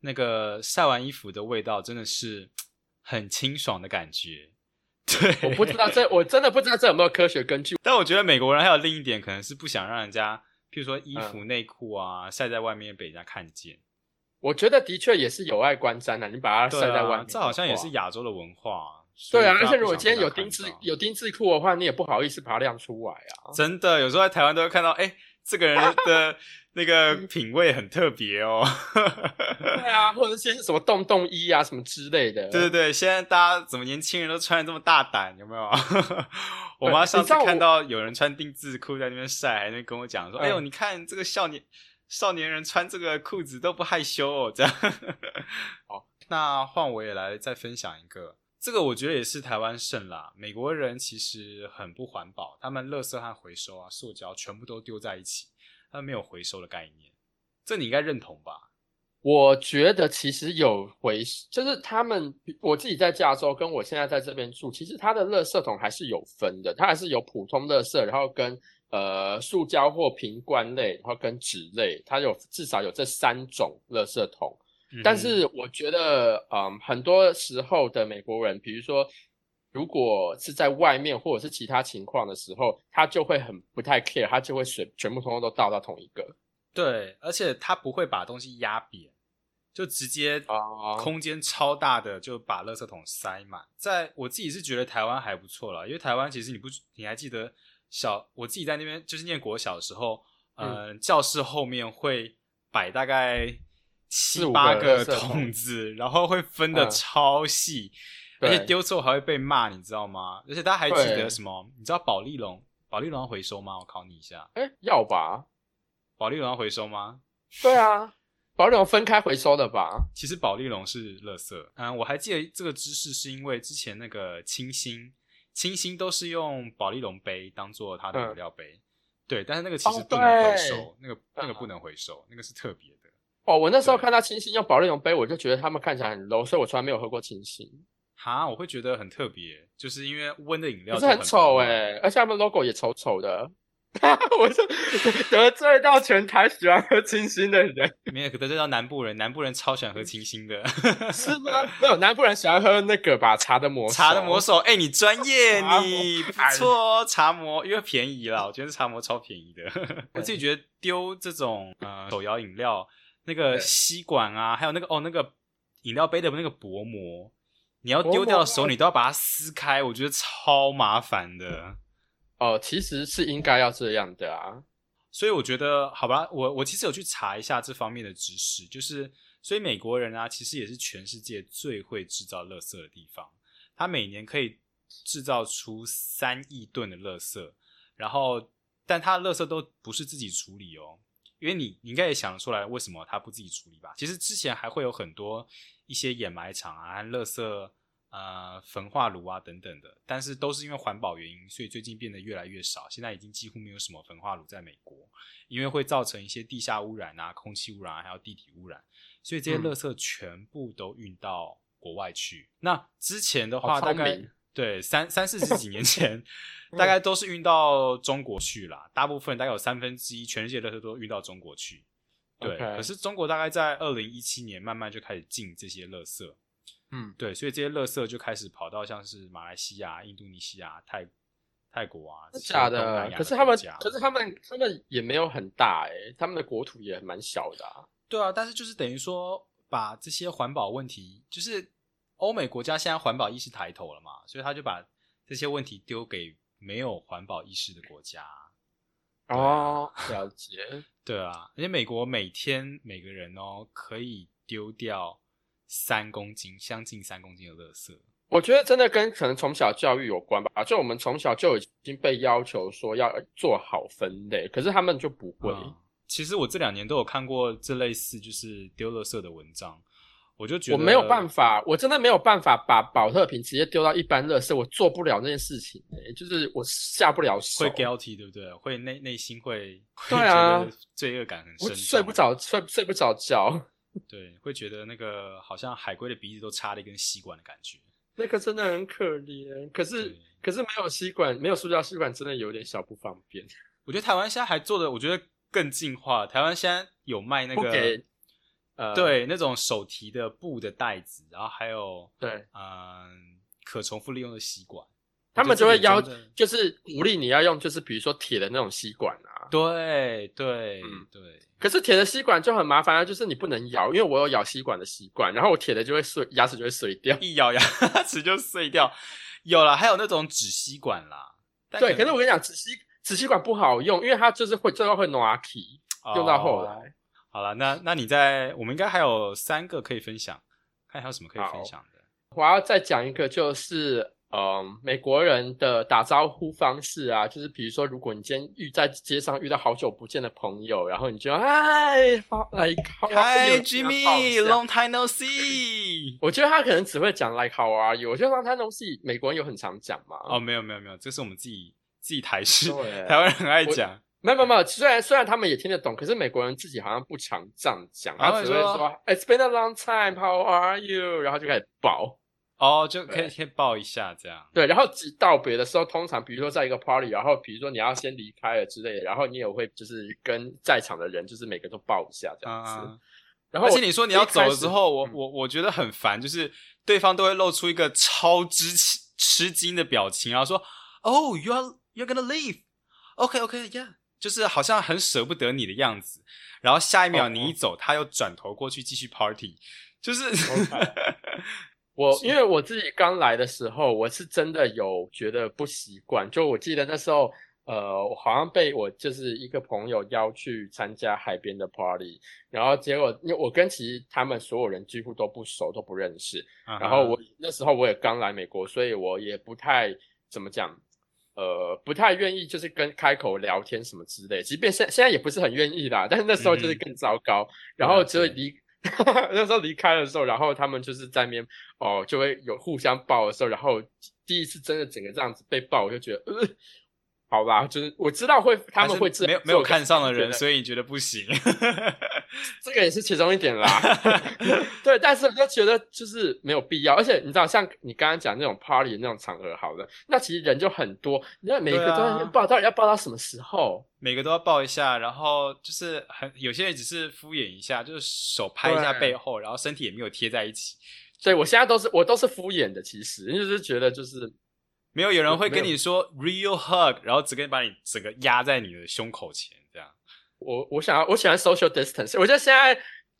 那个晒完衣服的味道真的是很清爽的感觉。对，我不知道这我真的不知道这有没有科学根据。但我觉得美国人还有另一点，可能是不想让人家，譬如说衣服内裤啊晒在外面被人家看见。我觉得的确也是有碍观瞻的，你把它晒在外面，这好像也是亚洲的文化。对啊，而且如果今天有丁字有丁字裤的话，你也不好意思把它晾出来啊。真的，有时候在台湾都会看到，哎，这个人的 那个品味很特别哦。对 啊，或者是什么洞洞衣啊，什么之类的。对对对，现在大家怎么年轻人都穿的这么大胆，有没有？我妈上次看到有人穿丁字裤在那边晒，还在跟我讲说：“哎呦，你看这个少年。”少年人穿这个裤子都不害羞哦，这样。好，那换我也来再分享一个，这个我觉得也是台湾胜啦。美国人其实很不环保，他们垃圾和回收啊，塑胶全部都丢在一起，他们没有回收的概念。这你应该认同吧？我觉得其实有回，就是他们我自己在加州，跟我现在在这边住，其实它的垃圾桶还是有分的，它还是有普通垃圾，然后跟。呃，塑胶或瓶罐类，然后跟纸类，它有至少有这三种垃圾桶。但是我觉得，嗯，很多时候的美国人，比如说如果是在外面或者是其他情况的时候，他就会很不太 care，他就会全全部通通都倒到同一个。对，而且他不会把东西压扁，就直接哦空间超大的就把垃圾桶塞满。在我自己是觉得台湾还不错了，因为台湾其实你不你还记得小我自己在那边就是念国小的时候，呃，教室后面会摆大概七八个桶桶子，然后会分的嗯超细，而且对丢错还会被骂，你知道吗？而且大家还记得什么？你知道保利龙保利龙要回收吗？我考你一下，哎，要吧？保利龙要回收吗？对啊，保利龙分开回收的吧？其实保利龙是垃圾。嗯，我还记得这个知识是因为之前那个清新，清新都是用保利龙杯当做它的饮料杯。对，但是那个其实哦不能回对收，那个那个嗯不能回收，那个是特别的。哦，我那时候看到清新用保利龙杯，我就觉得他们看起来很 low，所以我从来没有喝过清新，哈，我会觉得很特别，就是因为温的饮料不是很丑哎、哎、而且他们 logo 也丑丑的。我就得罪到全台喜欢喝清新的人，没有，可能这叫南部人，南部人超喜欢喝清新的。是吗？没有，南部人喜欢喝那个吧，茶的魔手茶的魔手，哎、你专业，你不哎错哦。茶魔因为便宜啦，我觉得茶魔超便宜的。我自己觉得丢这种呃手摇饮料，那个吸管啊，还有那个哦那个饮料杯的那个薄膜，你要丢掉的时候，你都要把它撕开，我觉得超麻烦的。哦，其实是应该要这样的啊。所以我觉得，好吧，我我其实有去查一下这方面的知识，就是所以美国人啊，其实也是全世界最会制造垃圾的地方。他每年可以制造出三亿吨的垃圾，然后但他的垃圾都不是自己处理哦，因为你你应该也想得出来为什么他不自己处理吧？其实之前还会有很多一些掩埋场啊、和垃圾呃焚化炉啊等等的，但是都是因为环保原因，所以最近变得越来越少。现在已经几乎没有什么焚化炉在美国，因为会造成一些地下污染啊、空气污染、啊、还有地体污染，所以这些嗯垃圾全部都运到国外去。那之前的话，大概对三三四十几年前，嗯大概都是运到中国去啦。大部分大概有三分之一全世界的垃圾都运到中国去。对可是中国大概在二零一七年慢慢就开始进这些垃圾，嗯，对，所以这些垃圾就开始跑到像是马来西亚、印度尼西亚、泰泰国啊，这些真假的？可是他们，可是他们，他们也没有很大哎、他们的国土也蛮小的、啊。对啊，但是就是等于说，把这些环保问题，就是欧美国家现在环保意识抬头了嘛，所以他就把这些问题丢给没有环保意识的国家。啊哦，了解。对啊，而且美国每天每个人哦可以丢掉三公斤，将近三公斤的垃圾。我觉得真的跟可能从小教育有关吧。就我们从小就已经被要求说要做好分类，可是他们就不会。嗯其实我这两年都有看过这类似就是丢垃圾的文章，我就觉得我没有办法，我真的没有办法把保特瓶直接丢到一般垃圾，我做不了那件事情、欸，就是我下不了手，会 guilty 对不对？会内内心会会对啊罪恶感很深我，睡不着，睡睡不着觉。对，会觉得那个好像海龟的鼻子都插了一根吸管的感觉。那个真的很可怜，可是可是没有吸管，没有塑胶吸管，真的有点小不方便。我觉得台湾现在还做的，我觉得更进化。台湾现在有卖那个呃，对那种手提的布的袋子，然后还有对，嗯可重复利用的吸管，他们就会要就是鼓励你要用，就是比如说铁的那种吸管啊。对对嗯对，可是铁的吸管就很麻烦啊，就是你不能咬，因为我有咬吸管的习惯，然后我铁的就会碎，牙齿就会碎掉。一咬牙齿就碎掉。有了，还有那种纸吸管啦。但对，可是我跟你讲，纸吸纸吸管不好用，因为它就是会最后会 no a k 用到后哦来。好了，那那你在我们应该还有三个可以分享，看还有什么可以分享的。我要再讲一个，就是嗯，美国人的打招呼方式啊，就是比如说，如果你今天遇在街上遇到好久不见的朋友，然后你就嗨，好，like how are Hi？Jimmy，long time no see。我觉得他可能只会讲 like how are you。我觉得 long time no see，美国人有很常讲嘛。哦，没有没有没有，这是我们自己自己台式，对台湾人很爱讲。没有没有没有，虽然虽然他们也听得懂，可是美国人自己好像不常这样讲，他只会说说 It's been a long time, how are you？然后就开始爆。哦，就可以对可以报一下这样。对，然后只道别的时候，通常比如说在一个 party，然后比如说你要先离开了之类的，然后你也会就是跟在场的人就是每个都抱一下这样子。嗯，然后而且你说你要走了之后，我我我觉得很烦，就是对方都会露出一个超支吃惊的表情，然后说：“Oh, you are you're gonna leave? OK, OK, yeah。”就是好像很舍不得你的样子。然后下一秒你一走，他又转头过去继续 party。就是 我，因为我自己刚来的时候，我是真的有觉得不习惯。就我记得那时候。呃，我好像被我就是一个朋友邀去参加海边的 party，然后结果因为我跟其实他们所有人几乎都不熟，都不认识。然后我那时候我也刚来美国，所以我也不太怎么讲，呃，不太愿意就是跟开口聊天什么之类。即便现现在也不是很愿意啦，但是那时候就是更糟糕。然后就离 那时候离开的时候，然后他们就是在面哦，就会有互相抱的时候，然后第一次真的整个这样子被抱，我就觉得呃。好吧，就是我知道会他们会没有没有看上的人，所以你觉得不行。这个也是其中一点啦。对，但是我就觉得就是没有必要，而且你知道，像你刚刚讲那种 party 那种场合，好了，那其实人就很多，你看每个都要报，到底要报到什么时候？每个都要报一下，然后就是很有些人只是敷衍一下，就是手拍一下背后，然后身体也没有贴在一起。所以我现在都是我都是敷衍的，其实就是觉得就是。没有有人会跟你说 real hug，然后只跟把你整个压在你的胸口前。我我想要我喜欢 social distance，我觉得现在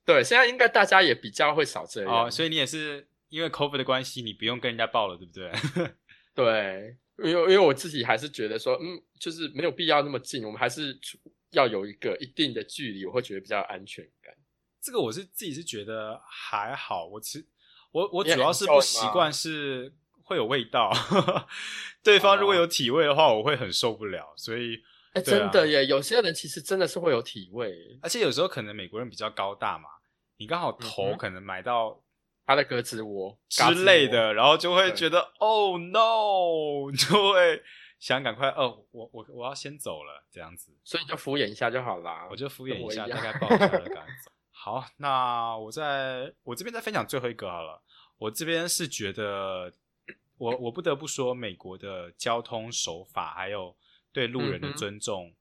对现在应该大家也比较会少这样。哦，所以你也是因为 covid 的关系，你不用跟人家抱了，对不对？对，因为因为我自己还是觉得说，嗯，就是没有必要那么近，我们还是要有一个一定的距离，我会觉得比较安全感。这个我是自己是觉得还好，我其实我我主要是不习惯是。会有味道，对方如果有体味的话，我会很受不了。所以，哎，真的耶，有些人其实真的是会有体味，而且有时候可能美国人比较高大嘛，你刚好头可能埋到他的胳肢窝之类的，然后就会觉得，Oh no，就会想赶快，哦，我我我要先走了，这样子，所以就敷衍一下就好啦，我就敷衍一下，大概 抱一下就赶走。好，那我在我这边再分享最后一个好了，我这边是觉得。我我不得不说，美国的交通手法还有对路人的尊重，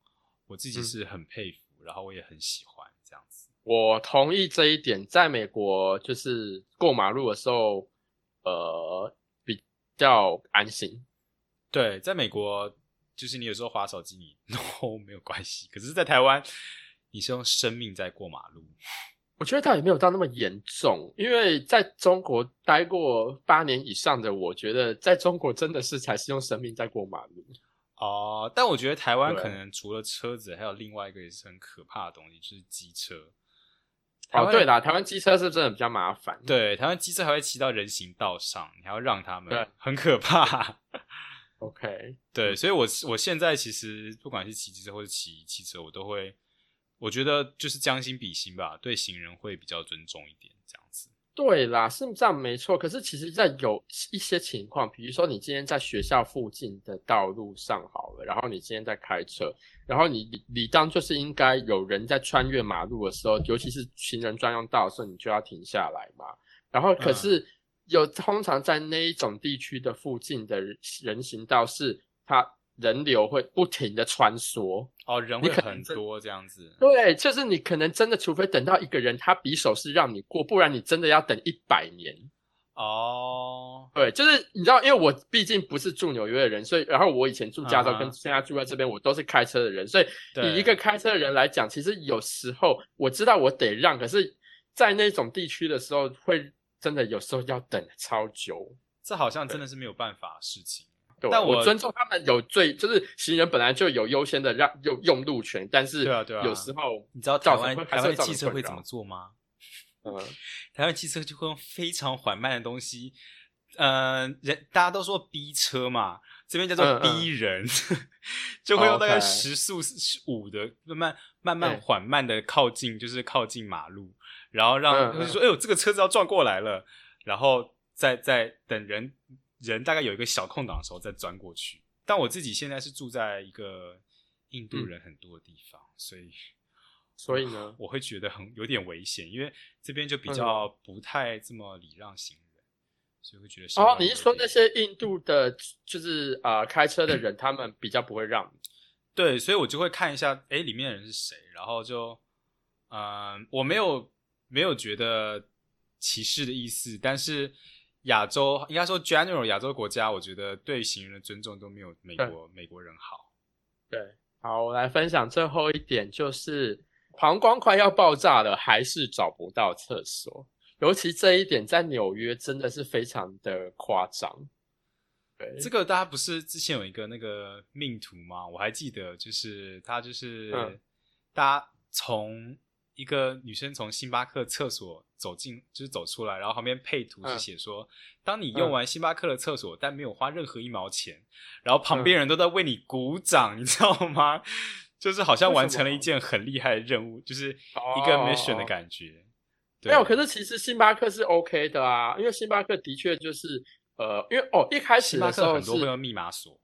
我自己是很佩服，然后我也很喜欢这样子。我同意这一点，在美国就是过马路的时候，呃，比较安心。对，在美国就是你有时候划手机你 都没有关系，可是，在台湾你是用生命在过马路。我觉得倒也没有到那么严重，因为在中国待过八年以上的，我觉得在中国真的是才是用生命在过马路哦。但我觉得台湾可能除了车子，还有另外一个也是很可怕的东西，就是机车。哦，对啦，台湾机车是真的比较麻烦。对，台湾机车还会骑到人行道上，你还要让他们，很可怕。OK，对，所以我我现在其实不管是骑机车或者骑汽车，我都会。我觉得就是将心比心吧，对行人会比较尊重一点，这样子。对啦，是这样没错。可是其实，在有一些情况，比如说你今天在学校附近的道路上好了，然后你今天在开车，然后你理当就是应该有人在穿越马路的时候，尤其是行人专用道的时候，你就要停下来嘛。然后可是有通常在那一种地区的附近的人行道是它。人流会不停的穿梭哦，人会很多这样子。对，就是你可能真的，除非等到一个人他匕首是让你过，不然你真的要等一百年。哦，对，就是你知道，因为我毕竟不是住纽约的人，所以然后我以前住加州跟现在住在这边，我都是开车的人，所以以一个开车的人来讲，其实有时候我知道我得让，可是，在那种地区的时候，会真的有时候要等超久。这好像真的是没有办法事情。但我尊重他们有最，就是行人本来就有优先的让用用路权，但是对啊对啊，有时候你知道台湾台湾汽车会怎么做吗？嗯，台湾汽车就会用非常缓慢的东西，呃，人大家都说逼车嘛，这边叫做逼人，就会用大概时速五的慢慢慢慢缓慢的靠近，就是靠近马路，然后让就是说哎呦这个车子要撞过来了，然后再再等人。人大概有一个小空档的时候再钻过去，但我自己现在是住在一个印度人很多的地方，所以 所以呢，我会觉得很有点危险，因为这边就比较不太这么礼让行人，所以会觉得哦，你是说那些印度的，就是啊开车的人，他们比较不会让？对，所以我就会看一下，哎，里面的人是谁，然后就嗯，我没有没有觉得歧视的意思，但是。亚洲应该说 general 亚洲国家，我觉得对行人的尊重都没有美国美国人好。对，好，我来分享最后一点，就是膀胱快要爆炸了，还是找不到厕所。尤其这一点在纽约真的是非常的夸张。对，这个大家不是之前有一个那个命图吗？我还记得，就是他就是大家从一个女生从星巴克厕所走进，就是走出来，然后旁边配图是写说，当你用完星巴克的厕所，但没有花任何一毛钱，然后旁边人都在为你鼓掌，你知道吗？就是好像完成了一件很厉害的任务，就是一个 mission 的感觉。没有，可是其实星巴克是 OK 的啊，因为星巴克的确就是呃，因为哦，一开始的时候很多会用密码锁，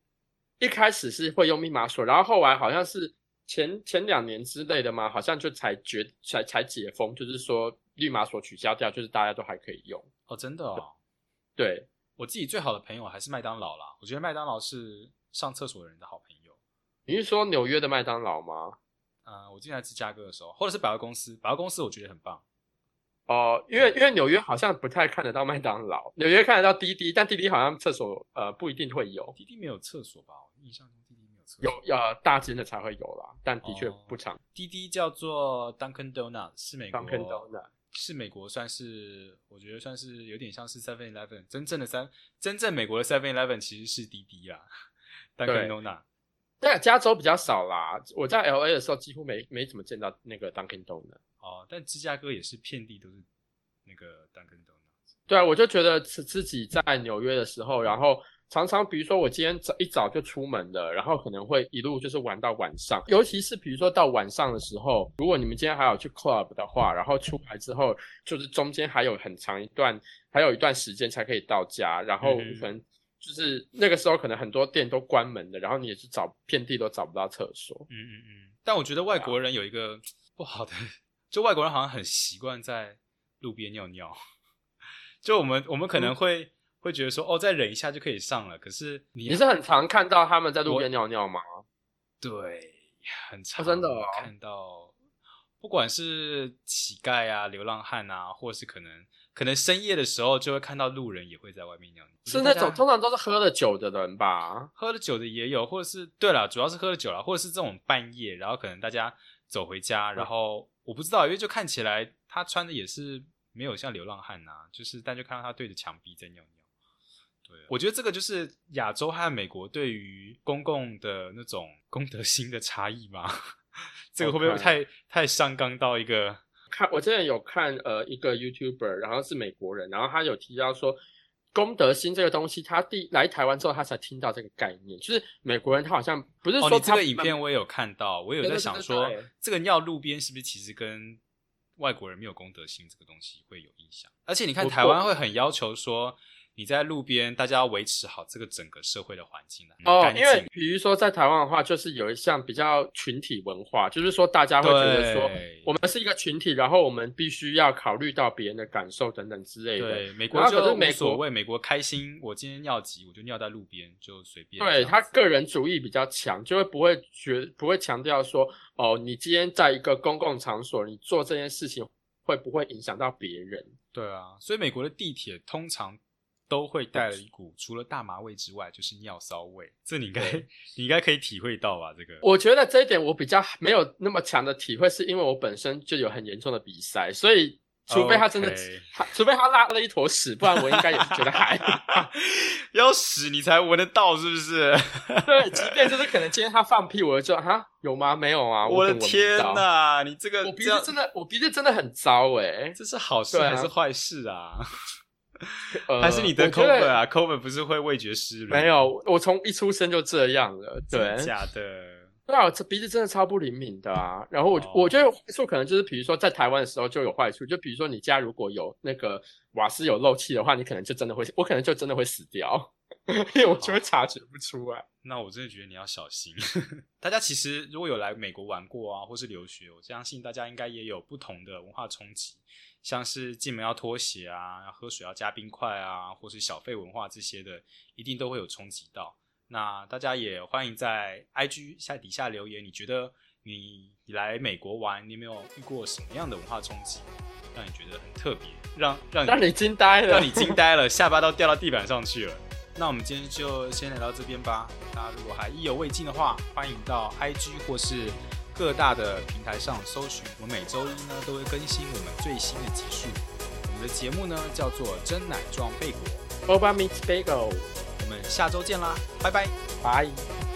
一开始是会用密码锁，然后后来好像是前前两年之类的嘛，好像就才决才才解封，就是说绿码所取消掉，就是大家都还可以用哦，真的哦。对我自己最好的朋友还是麦当劳啦，我觉得麦当劳是上厕所的人的好朋友。你是说纽约的麦当劳吗？嗯，我进来芝加哥的时候，或者是百货公司，百货公司我觉得很棒。哦，因为因为纽约好像不太看得到麦当劳，纽约看得到滴滴，但滴滴好像厕所呃不一定会有。滴滴没有厕所吧？我印象中有厕所。有要大间的才会有啦，但的确不常。滴滴叫做 Dunkin' Donuts，是美国。Dunkin' Donuts 是美国算是我觉得算是有点像是 Seven Eleven，真正的三真正美国的 Seven Eleven 其实是滴滴啦。Dunkin' Donuts。但加州比较少啦，我在 L A 的时候几乎没没怎么见到那个 Dunkin' Donuts。哦，但芝加哥也是遍地都是那个 Dunkin' Donuts。对啊，我就觉得自自己在纽约的时候，然后常常比如说我今天早一早就出门了，然后可能会一路就是玩到晚上。尤其是比如说到晚上的时候，如果你们今天还有去 club 的话，然后出来之后，就是中间还有很长一段，还有一段时间才可以到家，然后可能就是那个时候可能很多店都关门了，然后你也是找遍地都找不到厕所。嗯嗯嗯。但我觉得外国人有一个不好的。就外国人好像很习惯在路边尿尿，就我们我们可能会会觉得说哦，再忍一下就可以上了。可是你是很常看到他们在路边尿尿吗？对，很常真的看到，不管是乞丐啊、流浪汉啊，或是可能可能深夜的时候就会看到路人也会在外面尿尿。是那种通常都是喝了酒的人吧？喝了酒的也有，或者是对了，主要是喝了酒了，或者是这种半夜，然后可能大家走回家，然后。我不知道，因为就看起来他穿的也是没有像流浪汉呐，就是但就看到他对着墙壁在尿尿。对，我觉得这个就是亚洲和美国对于公共的那种 公德心的差异吧。这个会不会太太上纲到一个？看我之前有看呃一个 YouTuber，然后是美国人，然后他有提到说。公德心这个东西，他第来台湾之后，他才听到这个概念。就是美国人，他好像不是说这个影片我也有看到，我有在想说，这个尿路边是不是其实跟外国人没有公德心这个东西会有影响？而且你看台湾会很要求说。你在路边，大家要维持好这个整个社会的环境哦，因为比如说在台湾的话，就是有一项比较群体文化，就是说大家会觉得说，我们是一个群体，然后我们必须要考虑到别人的感受等等之类的。对，美国就无所谓，美国开心，我今天尿急，我就尿在路边，就随便。对他个人主义比较强，就会不会觉不会强调说，哦，你今天在一个公共场所，你做这件事情会不会影响到别人？对啊，所以美国的地铁通常。都会带了一股除了大麻味之外，就是尿骚味。这你应该 你应该可以体会到吧？这个我觉得这一点我比较没有那么强的体会，是因为我本身就有很严重的鼻塞，所以除非他真的，除非他拉了一坨屎，不然我应该也是觉得还 要屎你才闻得到，是不是？对，即便就是可能今天他放屁，我就哈有吗？没有啊！我的天哪，你这个我鼻子真的，我鼻子真的很糟哎，这是好事还是坏事啊？还是你的 COVID 啊？COVID 不是会味觉失没有，我从一出生就这样了。对，假的。对啊，这鼻子真的超不灵敏的啊。然后我我觉得坏处可能就是，比如说在台湾的时候就有坏处，就比如说你家如果有那个瓦斯有漏气的话，你可能就真的会，我可能就真的会死掉，因为我就会察觉不出来。那我真的觉得你要小心。大家其实如果有来美国玩过啊，或是留学，我相信大家应该也有不同的文化冲击。像是进门要脱鞋啊，要喝水要加冰块啊，或是小费文化这些的，一定都会有冲击到。那大家也欢迎在 IG 下底下留言，你觉得你来美国玩，你有没有遇过什么样的文化冲击？让你觉得很特别，让让让你惊呆了，让你惊呆了，下巴都掉到地板上去了。那我们今天就先聊到这边吧。大家如果还意犹未尽的话，欢迎到 IG 或是各大的平台上搜寻。我们每周一呢都会更新我们最新的集数。我们的节目呢叫做真奶撞贝果 o b a meets bagel。我们下周见啦，拜拜，拜。